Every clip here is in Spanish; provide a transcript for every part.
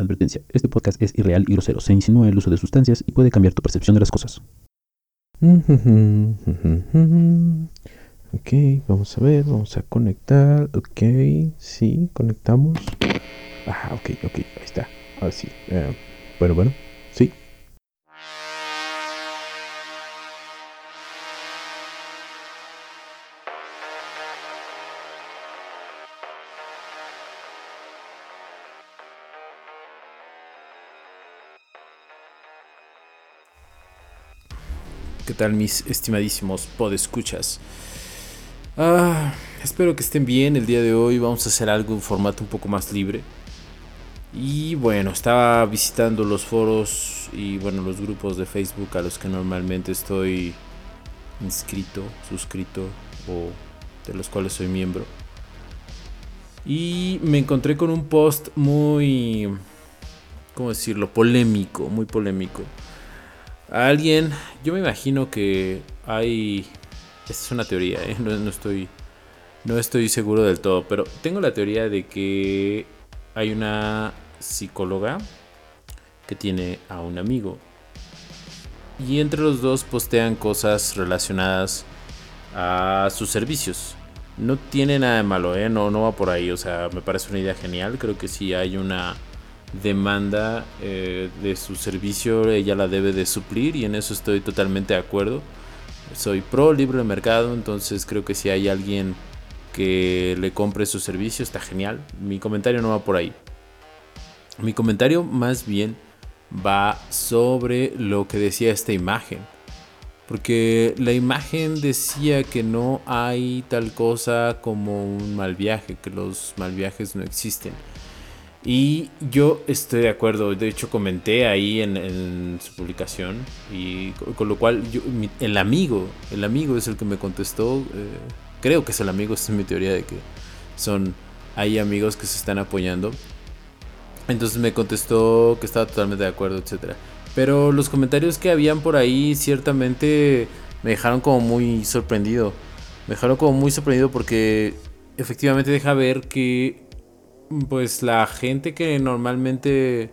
Advertencia, este podcast es irreal y grosero, se insinúa el uso de sustancias y puede cambiar tu percepción de las cosas. Ok, vamos a ver, vamos a conectar. Ok, sí, conectamos. Ah, ok, ok, ahí está. Ahora sí. Eh, bueno, bueno, mis estimadísimos podescuchas? Ah, espero que estén bien el día de hoy. Vamos a hacer algo en formato un poco más libre. Y bueno, estaba visitando los foros y bueno, los grupos de Facebook a los que normalmente estoy inscrito, suscrito o de los cuales soy miembro. Y me encontré con un post muy, ¿cómo decirlo? Polémico, muy polémico. Alguien, yo me imagino que hay, esta es una teoría, ¿eh? no, no estoy, no estoy seguro del todo, pero tengo la teoría de que hay una psicóloga que tiene a un amigo. Y entre los dos postean cosas relacionadas a sus servicios. No tiene nada de malo, ¿eh? no, no va por ahí. O sea, me parece una idea genial. Creo que si hay una demanda eh, de su servicio, ella la debe de suplir y en eso estoy totalmente de acuerdo. Soy pro libre mercado, entonces creo que si hay alguien que le compre su servicio, está genial. Mi comentario no va por ahí. Mi comentario más bien va sobre lo que decía esta imagen. Porque la imagen decía que no hay tal cosa como un mal viaje, que los mal viajes no existen. Y yo estoy de acuerdo, de hecho comenté ahí en, su publicación y con, lo cual el amigo, el amigo es el que me contestó, eh, creo que es el amigo, esta es mi teoría de que son, hay amigos que se están apoyando entonces me contestó que estaba totalmente de acuerdo, etc. Pero los comentarios que habían por ahí ciertamente me dejaron como muy sorprendido. Me dejaron como muy sorprendido porque efectivamente deja ver que pues la gente que normalmente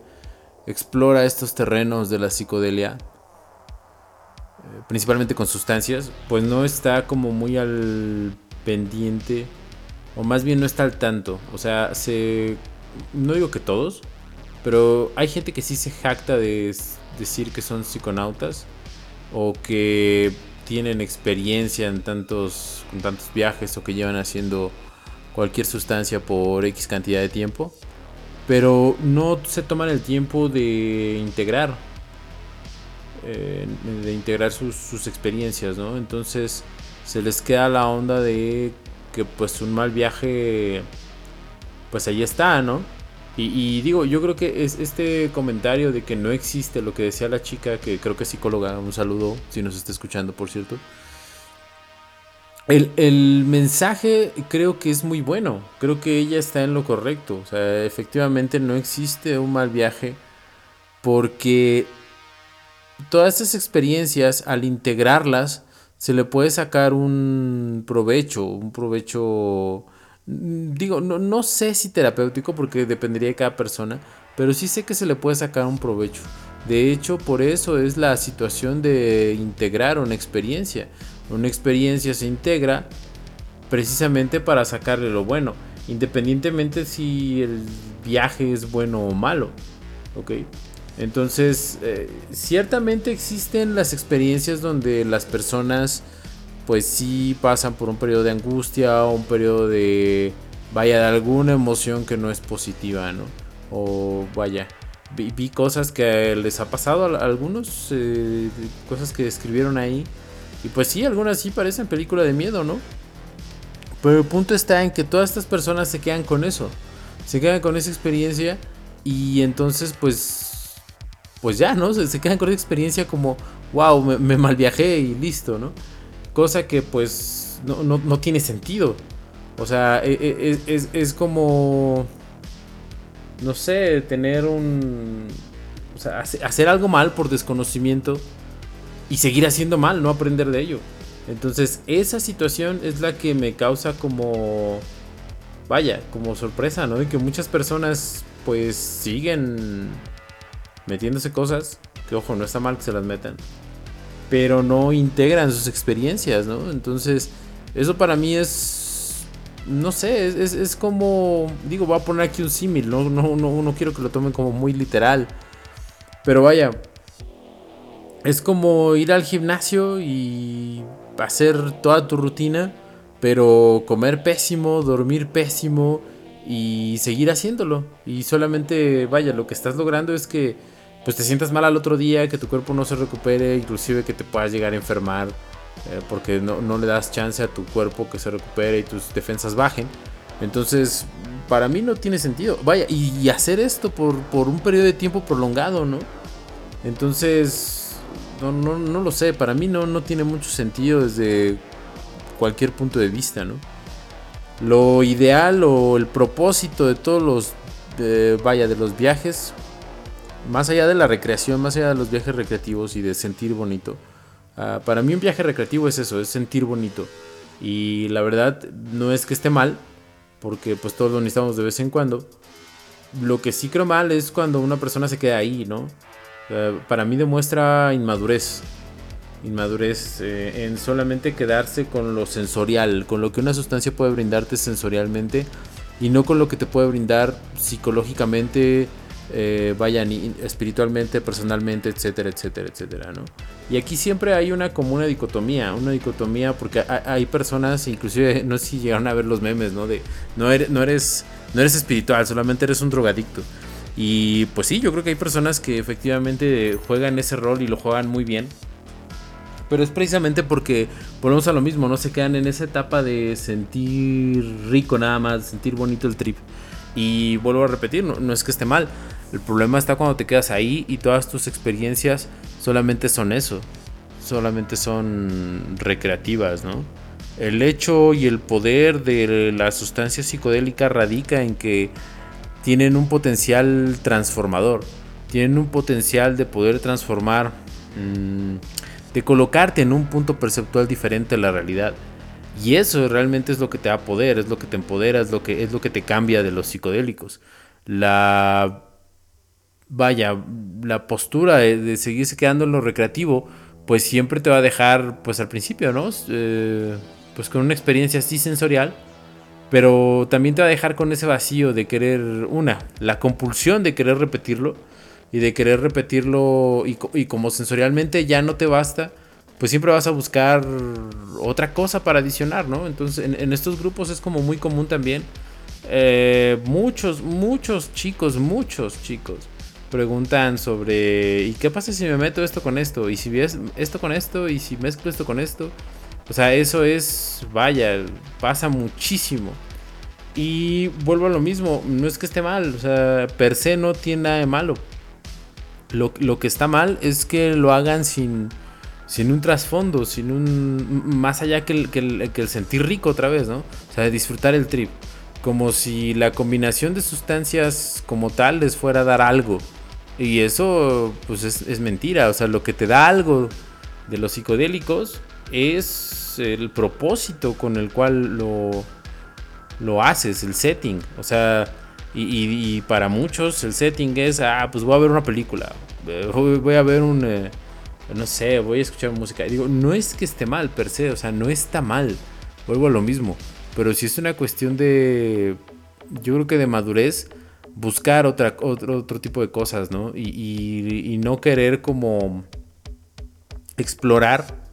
explora estos terrenos de la psicodelia, eh, principalmente con sustancias, pues no está como muy al pendiente, o más bien no está al tanto. O sea, se no digo que todos, pero hay gente que sí se jacta de decir que son psiconautas o que tienen experiencia en tantos, con tantos viajes o que llevan haciendo cualquier sustancia por X cantidad de tiempo, pero no se toman el tiempo de integrar, eh, de integrar sus, experiencias, ¿no? Entonces se les queda la onda de que pues un mal viaje pues ahí está, ¿no? Y, digo, yo creo que es este comentario de que no existe lo que decía la chica, que creo que es psicóloga, un saludo si nos está escuchando, por cierto. El, el, mensaje creo que es muy bueno, creo que ella está en lo correcto, o sea, efectivamente no existe un mal viaje porque todas estas experiencias al integrarlas se le puede sacar un provecho, un provecho digo, no, no sé si terapéutico porque dependería de cada persona, pero sí sé que se le puede sacar un provecho. De hecho, por eso es la situación de integrar una experiencia. Una experiencia se integra precisamente para sacarle lo bueno, independientemente si el viaje es bueno o malo. ¿Ok? Entonces, eh, ciertamente existen las experiencias donde las personas pues sí pasan por un periodo de angustia o un periodo de, vaya, alguna emoción que no es positiva, ¿no? O vaya, vi, cosas que les ha pasado a algunos, eh, cosas que escribieron ahí. Y pues sí, algunas sí parecen película de miedo, ¿no? Pero el punto está en que todas estas personas se quedan con eso. Se quedan con esa experiencia y entonces pues pues ya, ¿no? Se, quedan con esa experiencia como, wow, me, me mal viajé y listo, ¿no? Cosa que pues no, tiene sentido. O sea, e, e, es, es, como... No sé, tener un... O sea, hacer algo mal por desconocimiento y seguir haciendo mal, no aprender de ello. Entonces, esa situación es la que me causa como... Vaya, como sorpresa, ¿no? De que muchas personas pues siguen metiéndose cosas, que ojo, no está mal que se las metan, pero no integran sus experiencias, ¿no? Entonces, eso para mí es, no sé, es, es, como, digo, voy a poner aquí un símil, no, no, no, no quiero que lo tomen como muy literal, pero vaya, es como ir al gimnasio y hacer toda tu rutina, pero comer pésimo, dormir pésimo y seguir haciéndolo. Y solamente, vaya, lo que estás logrando es que pues te sientas mal al otro día, que tu cuerpo no se recupere, inclusive que te puedas llegar a enfermar eh, porque no, le das chance a tu cuerpo que se recupere y tus defensas bajen. Entonces, para mí no tiene sentido. Vaya, y, hacer esto por, por, un periodo de tiempo prolongado, ¿no? Entonces, no, no, no lo sé, para mí no, no tiene mucho sentido desde cualquier punto de vista, ¿no? Lo ideal o el propósito de todos los, vaya, de los viajes más allá de la recreación, más allá de los viajes recreativos y de sentir bonito, ah, para mí un viaje recreativo es eso, es sentir bonito. Y la verdad no es que esté mal, porque pues todos lo necesitamos de vez en cuando. Lo que sí creo mal es cuando una persona se queda ahí, ¿no? Para mí demuestra inmadurez. Inmadurez eh, en solamente quedarse con lo sensorial, con lo que una sustancia puede brindarte sensorialmente y no con lo que te puede brindar psicológicamente, eh, vayan espiritualmente, personalmente, etcétera, etcétera, etcétera, ¿no? Y aquí siempre hay una como dicotomía, una dicotomía porque hay, personas, inclusive, no sé si llegaron a ver los memes, ¿no? De, no eres, no eres, no eres espiritual, solamente eres un drogadicto. Y pues sí, yo creo que hay personas que efectivamente juegan ese rol y lo juegan muy bien. Pero es precisamente porque volvemos a lo mismo, no se quedan en esa etapa de sentir rico nada más, sentir bonito el trip. Y vuelvo a repetir, no es que esté mal, el problema está cuando te quedas ahí y todas tus experiencias solamente son eso, solamente son recreativas, ¿no? El hecho y el poder de la sustancia psicodélica radica en que tienen un potencial transformador, tienen un potencial de poder transformar, mm, de colocarte en un punto perceptual diferente a la realidad. Y eso realmente es lo que te da poder, es lo que te empodera, es lo que, es lo que te cambia de los psicodélicos. La vaya, la postura de, seguirse quedando en lo recreativo, pues siempre te va a dejar, pues al principio, ¿no? Eh, pues con una experiencia así sensorial, pero también te va a dejar con ese vacío de querer, una, la compulsión de querer repetirlo y de querer repetirlo y, como sensorialmente ya no te basta, pues siempre vas a buscar otra cosa para adicionar, ¿no? Entonces en, estos grupos es como muy común también. Eh, muchos, muchos chicos, muchos chicos preguntan sobre ¿y qué pasa si me meto esto con esto? ¿Y si ves esto con esto? ¿Y si mezclo esto con esto? O sea, eso es, vaya, pasa muchísimo. Y vuelvo a lo mismo, no es que esté mal, o sea, per se no tiene nada de malo. Lo, que está mal es que lo hagan sin, sin un trasfondo, sin un... más allá que el, que, el, que el sentir rico otra vez, ¿no? O sea, disfrutar el trip. Como si la combinación de sustancias como tal les fuera a dar algo. Y eso, pues es, mentira. O sea, lo que te da algo de los psicodélicos es el propósito con el cual lo, lo haces, el setting. O sea, y, para muchos el setting es, ah, pues voy a ver una película. Eh, voy a ver un, eh, no sé, voy a escuchar música. Digo, no es que esté mal per se, o sea, no está mal. Vuelvo a lo mismo. Pero si es una cuestión de, yo creo que de madurez buscar otra, otro, otro tipo de cosas, ¿no? Y, no querer como explorar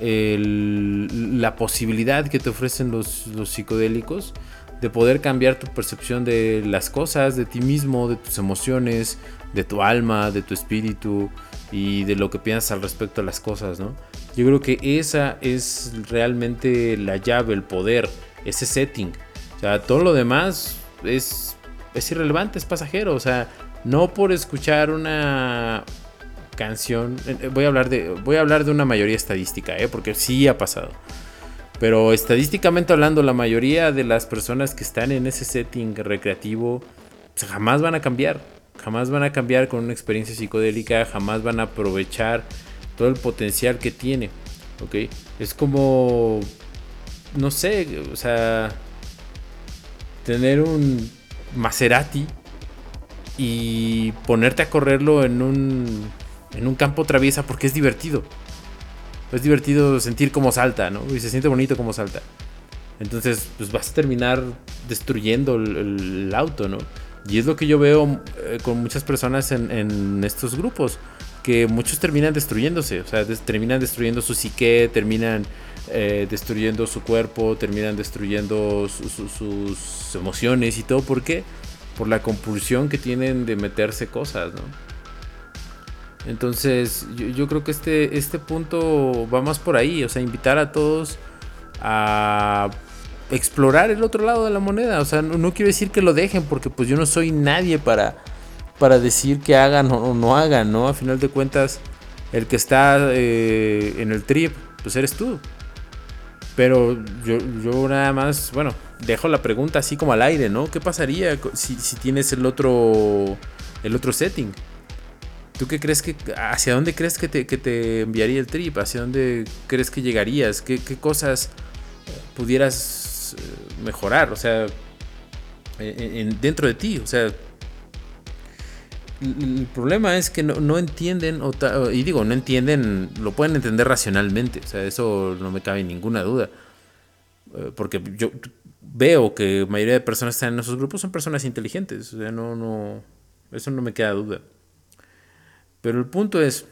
la posibilidad que te ofrecen los, los, psicodélicos de poder cambiar tu percepción de las cosas, de ti mismo, de tus emociones, de tu alma, de tu espíritu y de lo que piensas al respecto a las cosas, ¿no? Yo creo que esa es realmente la llave, el poder, ese setting. O sea, todo lo demás es es irrelevante, es pasajero. O sea, no por escuchar una canción. Eh, eh, voy a hablar de. Voy a hablar de una mayoría estadística, ¿eh? porque sí ha pasado. Pero estadísticamente hablando, la mayoría de las personas que están en ese setting recreativo pues, jamás van a cambiar. Jamás van a cambiar con una experiencia psicodélica. Jamás van a aprovechar todo el potencial que tiene. ¿Ok? Es como. No sé, o sea. Tener un Maserati y ponerte a correrlo en un, en un campo traviesa porque es divertido. Es divertido sentir cómo salta, ¿no? Y se siente bonito cómo salta. Entonces, pues vas a terminar destruyendo el, auto, ¿no? Y es lo que yo veo eh, con muchas personas en, estos grupos, que muchos terminan destruyéndose, o sea, terminan destruyendo su psique, terminan eh, destruyendo su cuerpo, terminan destruyendo sus emociones y todo. ¿Por qué? Por la compulsión que tienen de meterse cosas, ¿no? Entonces, yo, creo que este, este punto va más por ahí, o sea, invitar a todos a explorar el otro lado de la moneda. O sea, no, quiero decir que lo dejen, porque pues yo no soy nadie para, para decir que hagan o no hagan, ¿no? A final de cuentas, el que está eh, en el trip, pues eres tú. Pero yo, yo nada más, bueno, dejo la pregunta así como al aire, ¿no? ¿Qué pasaría si, si tienes el otro, el otro setting? ¿Tú qué crees que, hacia dónde crees que te, enviaría el trip? ¿Hacia dónde crees que llegarías? ¿Qué, cosas pudieras eh, mejorar? O sea, dentro de ti, o sea, el problema es que no, entienden, y digo, no entienden, lo pueden entender racionalmente, o sea, eso no me cabe ninguna duda. Eh, porque yo veo que la mayoría de personas que están en esos grupos son personas inteligentes, o sea, no, no, eso no me queda duda. Pero el punto es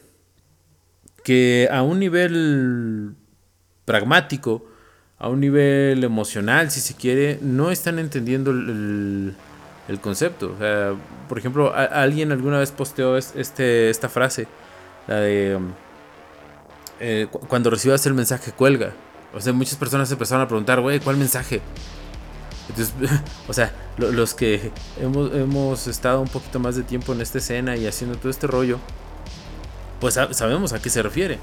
que a un nivel pragmático, a un nivel emocional, si se quiere, no están entendiendo el el concepto. O sea, por ejemplo, alguien alguna vez posteó este, esta frase, la de um, eh, cuando recibas el mensaje cuelga. O sea, muchas personas empezaron a preguntar, güey, ¿cuál mensaje? Entonces, o sea, los que hemos, hemos, estado un poquito más de tiempo en esta escena y haciendo todo este rollo, pues sabemos a qué se refiere.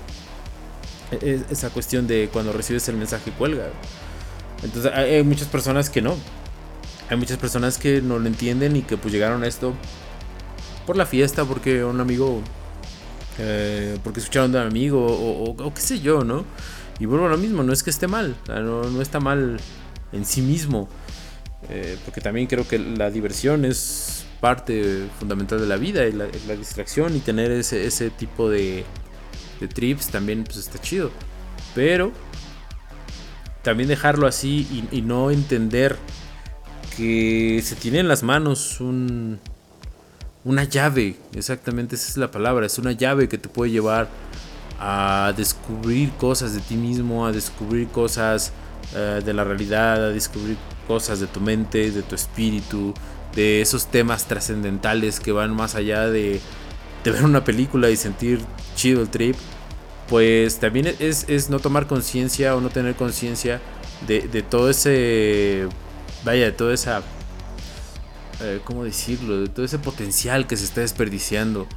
E, esa cuestión de cuando recibes el mensaje cuelga. Entonces hay muchas personas que no, hay muchas personas que no lo entienden y que pues llegaron a esto por la fiesta, porque un amigo, eh, porque escucharon de un amigo o, qué sé yo, ¿no? Y vuelvo a lo mismo, no es que esté mal, no, está mal en sí mismo, eh, porque también creo que la diversión es parte fundamental de la vida y la, distracción y tener ese, ese tipo de, trips también pues está chido, pero también dejarlo así y, y no entender que se tiene en las manos un, una llave, exactamente esa es la palabra, es una llave que te puede llevar a descubrir cosas de ti mismo, a descubrir cosas eh, de la realidad, a descubrir cosas de tu mente, de tu espíritu, de esos temas trascendentales que van más allá de, ver una película y sentir chido el trip, pues también es, es no tomar conciencia o no tener conciencia de, de todo ese vaya, de toda esa, eh, ¿cómo decirlo? De todo ese potencial que se está desperdiciando.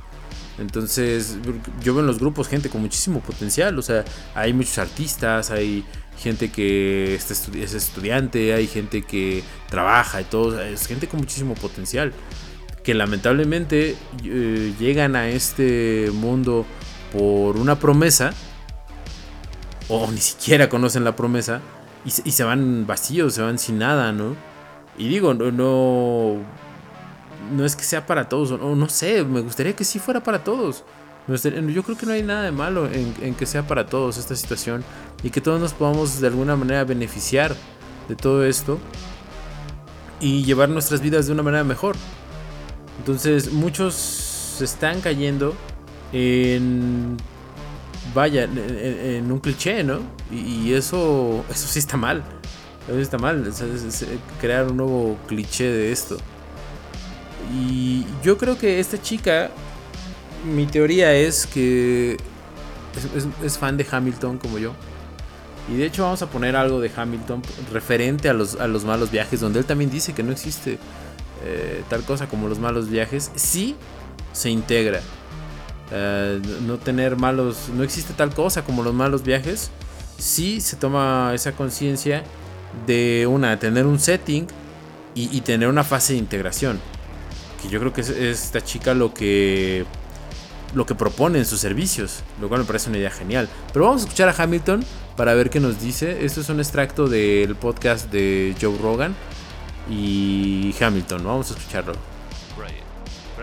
Entonces, yo veo en los grupos gente con muchísimo potencial. O sea, hay muchos artistas, hay gente que es estudiante, hay gente que trabaja y todo. Es gente con muchísimo potencial. Que lamentablemente eh, llegan a este mundo por una promesa. O ni siquiera conocen la promesa y se, van vacíos, se van sin nada, ¿no? Y digo, no, no, no es que sea para todos, no, no sé, me gustaría que sí fuera para todos. Yo creo que no hay nada de malo en, que sea para todos esta situación y que todos nos podamos de alguna manera beneficiar de todo esto y llevar nuestras vidas de una manera mejor. Entonces muchos se están cayendo en vaya, en, un cliché, ¿no? Y, eso, eso sí está mal. Eso está mal, crear un nuevo cliché de esto. Y yo creo que esta chica, mi teoría es que es, fan de Hamilton como yo. Y de hecho vamos a poner algo de Hamilton referente a los, a los malos viajes, donde él también dice que no existe eh, tal cosa como los malos viajes. Sí se integra eh, no tener malos, no existe tal cosa como los malos viajes, si se toma esa conciencia de una, tener un setting y, tener una fase de integración. Que yo creo que es, esta chica lo que lo que propone en sus servicios, lo cual me parece una idea genial. Pero vamos a escuchar a Hamilton para ver qué nos dice. Esto es un extracto del podcast de Joe Rogan y Hamilton. Vamos a escucharlo.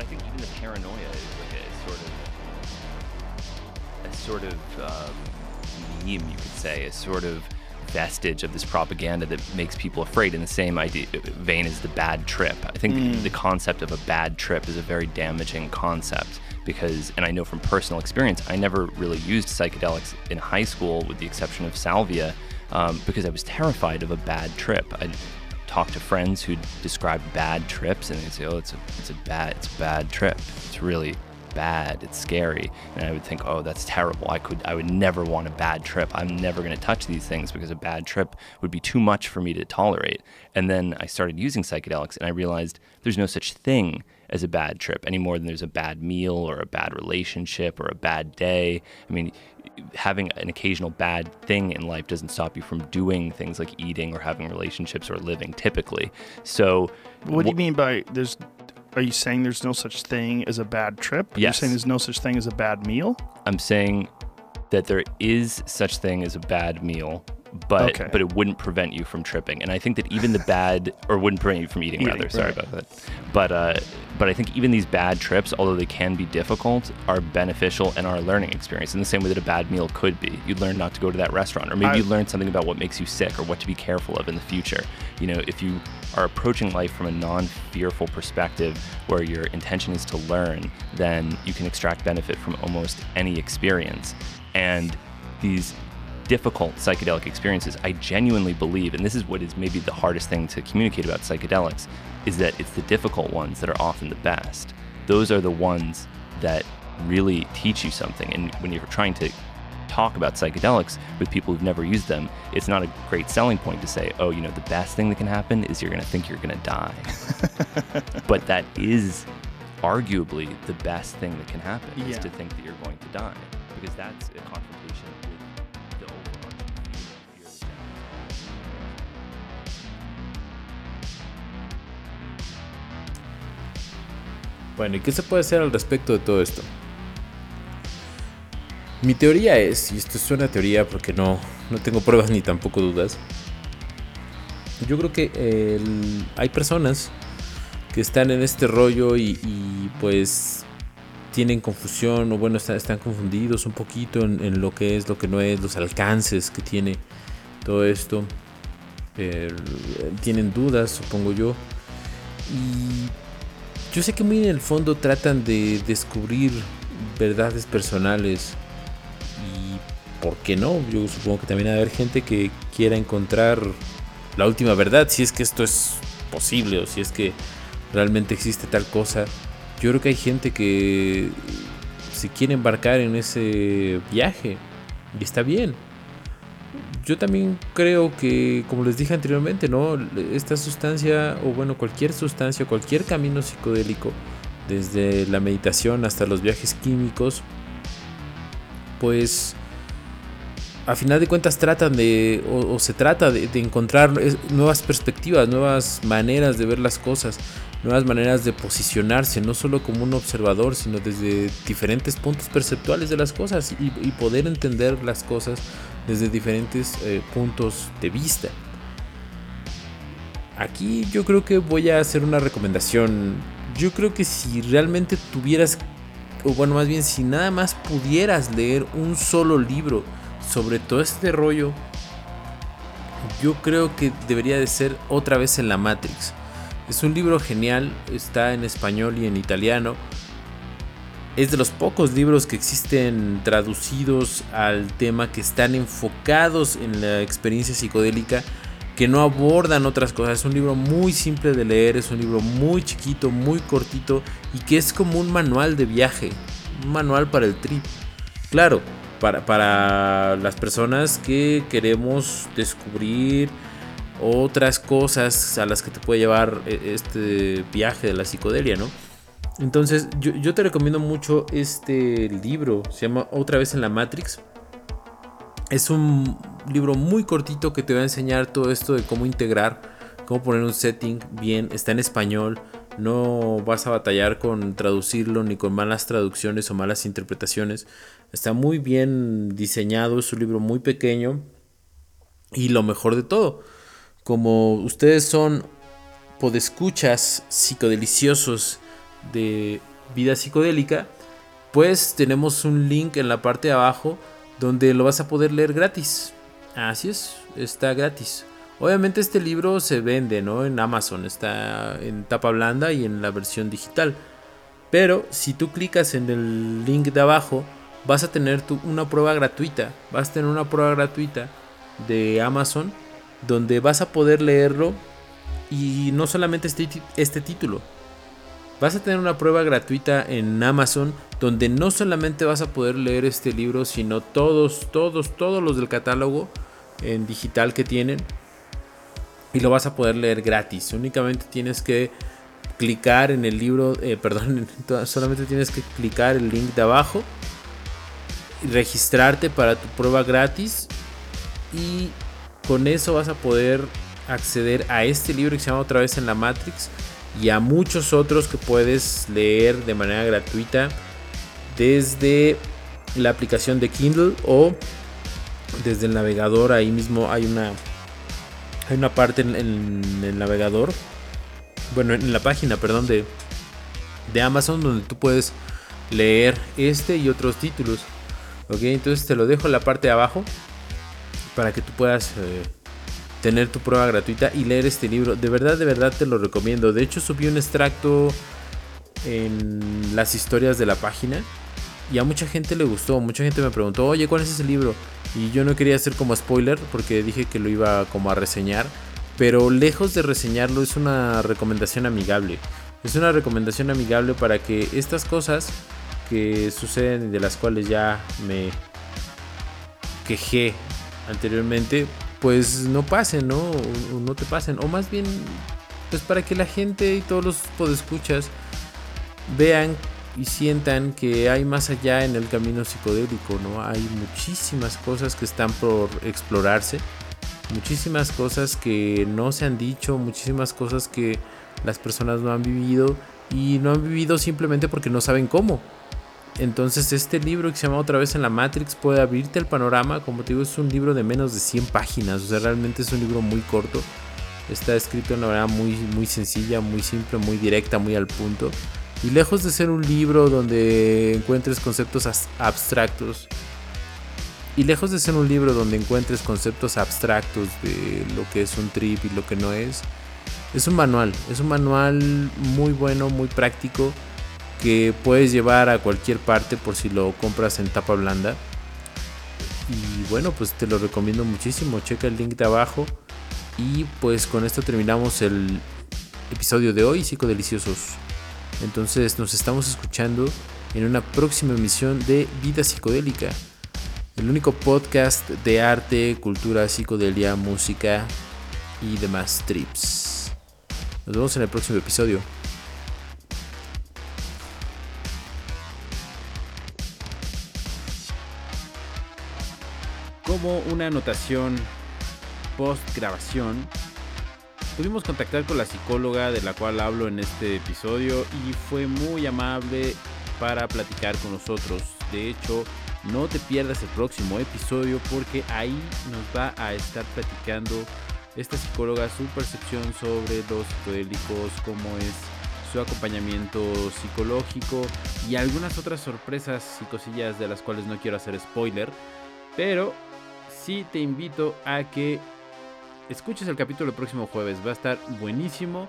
think the paranoia is like a sort of a sort um, vestige of this propaganda that makes people afraid in the same idea, vein as the bad trip. I think the, the concept of a bad trip is a very damaging concept because, and I know from personal experience, I never really used psychedelics in high school with the exception of salvia um, because I was terrified of a bad trip. I'd talk to friends who describe bad trips and they'd say, oh, it's a, it's a bad, it's a bad trip. It's really bad. It's scary. And I would think, oh, that's terrible. I could, I would never want a bad trip. I'm never going to touch these things because a bad trip would be too much for me to tolerate. And then I started using psychedelics and I realized there's no such thing as a bad trip any more than there's a bad meal or a bad relationship or a bad day. I mean, having an occasional bad thing in life doesn't stop you from doing things like eating or having relationships or living typically. So, What do you mean by there's? Are you saying there's no such thing as a bad trip? You're Yes. saying there's no such thing as a bad meal? I'm saying that there is such thing as a bad meal, but Okay. but it wouldn't prevent you from tripping. And I think that even the bad or wouldn't prevent you from eating, Eating, rather. Sorry right. about that. But uh, but I think even these bad trips, although they can be difficult, are beneficial and are a learning experience. In the same way that a bad meal could be, you learn not to go to that restaurant, or maybe I- you learn something about what makes you sick or what to be careful of in the future. You know, if you are approaching life from a non-fearful perspective where your intention is to learn, then you can extract benefit from almost any experience. And these difficult psychedelic experiences, I genuinely believe, and this is what is maybe the hardest thing to communicate about psychedelics, is that it's the difficult ones that are often the best. Those are the ones that really teach you something. And when you're trying to talk about psychedelics with people who've never used them, it's not a great selling point to say, oh, you know, the best thing that can happen is you're going to think you're going to die. but that is arguably the best thing that can happen is to think that you're going to die because that's a confrontation with the overarching fear, fear that Bueno, ¿y qué se puede hacer al respecto de todo esto? Mi teoría es, y esto es una teoría porque no, no tengo pruebas ni tampoco dudas, yo creo que hay personas que están en este rollo y, pues tienen confusión o bueno, están, confundidos un poquito en, lo que es, lo que no es, los alcances que tiene todo esto. Tienen dudas, supongo yo. Y yo sé que muy en el fondo tratan de descubrir verdades personales. Por qué no, yo supongo que también va a haber gente que quiera encontrar la última verdad, si es que esto es posible o si es que realmente existe tal cosa. Yo creo que hay gente que se quiere embarcar en ese viaje y está bien. Yo también creo que, como les dije anteriormente, ¿no? Esta sustancia, o bueno, cualquier sustancia, cualquier camino psicodélico, desde la meditación hasta los viajes químicos, pues a final de cuentas tratan de, o, se trata de, encontrar nuevas perspectivas, nuevas maneras de ver las cosas, nuevas maneras de posicionarse, no solo como un observador, sino desde diferentes puntos perceptuales de las cosas y, y poder entender las cosas desde diferentes eh, puntos de vista. Aquí yo creo que voy a hacer una recomendación. Yo creo que si realmente tuvieras, o bueno, más bien si nada más pudieras leer un solo libro sobre todo este rollo, yo creo que debería de ser otra vez en la Matrix. Es un libro genial, está en español y en italiano. Es de los pocos libros que existen traducidos al tema que están enfocados en la experiencia psicodélica, que no abordan otras cosas. Es un libro muy simple de leer, es un libro muy chiquito, muy cortito y que es como un manual de viaje, un manual para el trip. Claro, para, para las personas que queremos descubrir otras cosas a las que te puede llevar eh, este viaje de la psicodelia, ¿no? Entonces, yo, yo te recomiendo mucho este libro. Se llama Otra vez en la Matrix. Es un libro muy cortito que te va a enseñar todo esto de cómo integrar, cómo poner un setting bien. Está en español. No vas a batallar con traducirlo ni con malas traducciones o malas interpretaciones. Está muy bien diseñado. Es un libro muy pequeño. Y lo mejor de todo, como ustedes son podescuchas psicodeliciosos de Vida Psicodélica, pues tenemos un link en la parte de abajo donde lo vas a poder leer gratis. Así es, está gratis. Obviamente este libro se vende, ¿no? En Amazon, está en tapa blanda y en la versión digital. Pero si tú clicas en el link de abajo, vas a tener una prueba gratuita. Vas a tener una prueba gratuita de Amazon donde vas a poder leerlo y no solamente este, este título. Vas a tener una prueba gratuita en Amazon donde no solamente vas a poder leer este libro, sino todos, todos, todos los del catálogo en digital que tienen. Y lo vas a poder leer gratis. Únicamente tienes que clicar en el libro, eh, perdón, solamente tienes que clicar el link de abajo, registrarte para tu prueba gratis y con eso vas a poder acceder a este libro que se llama otra vez en la Matrix y a muchos otros que puedes leer de manera gratuita desde la aplicación de Kindle o desde el navegador ahí mismo hay una hay una parte en el navegador bueno, en la página, perdón, de, de Amazon donde tú puedes leer este y otros títulos. Ok, entonces te lo dejo en la parte de abajo para que tú puedas eh, tener tu prueba gratuita y leer este libro. De verdad, de verdad te lo recomiendo. De hecho, subí un extracto en las historias de la página y a mucha gente le gustó. Mucha gente me preguntó, oye, ¿cuál es ese libro? Y yo no quería hacer como spoiler porque dije que lo iba como a reseñar. Pero lejos de reseñarlo es una recomendación amigable. Es una recomendación amigable para que estas cosas que suceden y de las cuales ya me quejé anteriormente, pues no pasen, ¿no? No te pasen. O más bien, pues para que la gente y todos los podescuchas vean y sientan que hay más allá en el camino psicodélico, ¿no? Hay muchísimas cosas que están por explorarse muchísimas cosas que no se han dicho, muchísimas cosas que las personas no han vivido y no han vivido simplemente porque no saben cómo. Entonces este libro que se llama otra vez en la Matrix puede abrirte el panorama, como te digo es un libro de menos de 100 páginas, o sea realmente es un libro muy corto, está escrito de una manera muy, muy sencilla, muy simple, muy directa, muy al punto. Y lejos de ser un libro donde encuentres conceptos abstractos, y lejos de ser un libro donde encuentres conceptos abstractos de lo que es un trip y lo que no es, es un manual, es un manual muy bueno, muy práctico, que puedes llevar a cualquier parte por si lo compras en tapa blanda. Y bueno, pues te lo recomiendo muchísimo, checa el link de abajo. Y pues con esto terminamos el episodio de hoy, psicodeliciosos. Entonces nos estamos escuchando en una próxima emisión de Vida Psicodélica el único podcast de arte, cultura, psicodelia, música y demás trips. Nos vemos en el próximo episodio. Como una anotación post grabación, pudimos contactar con la psicóloga de la cual hablo en este episodio y fue muy amable para platicar con nosotros. De hecho, no te pierdas el próximo episodio porque ahí nos va a estar platicando esta psicóloga su percepción sobre los psicodélicos, cómo es su acompañamiento psicológico y algunas otras sorpresas y cosillas de las cuales no quiero hacer spoiler. Pero sí te invito a que escuches el capítulo el próximo jueves. Va a estar buenísimo.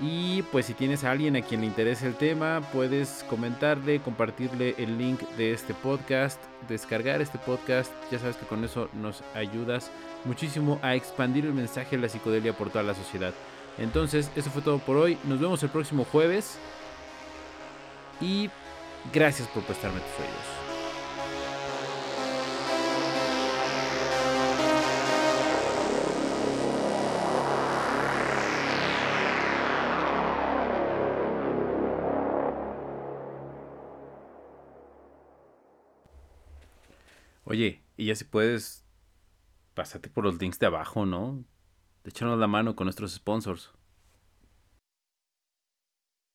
Y pues si tienes a alguien a quien le interese el tema, puedes comentarle, compartirle el link de este podcast, descargar este podcast. Ya sabes que con eso nos ayudas muchísimo a expandir el mensaje de la psicodelia por toda la sociedad. Entonces, eso fue todo por hoy. Nos vemos el próximo jueves. Y gracias por prestarme tus oídos. Oye, y ya si puedes, pasarte por los links de abajo, ¿no? Échanos la mano con nuestros sponsors.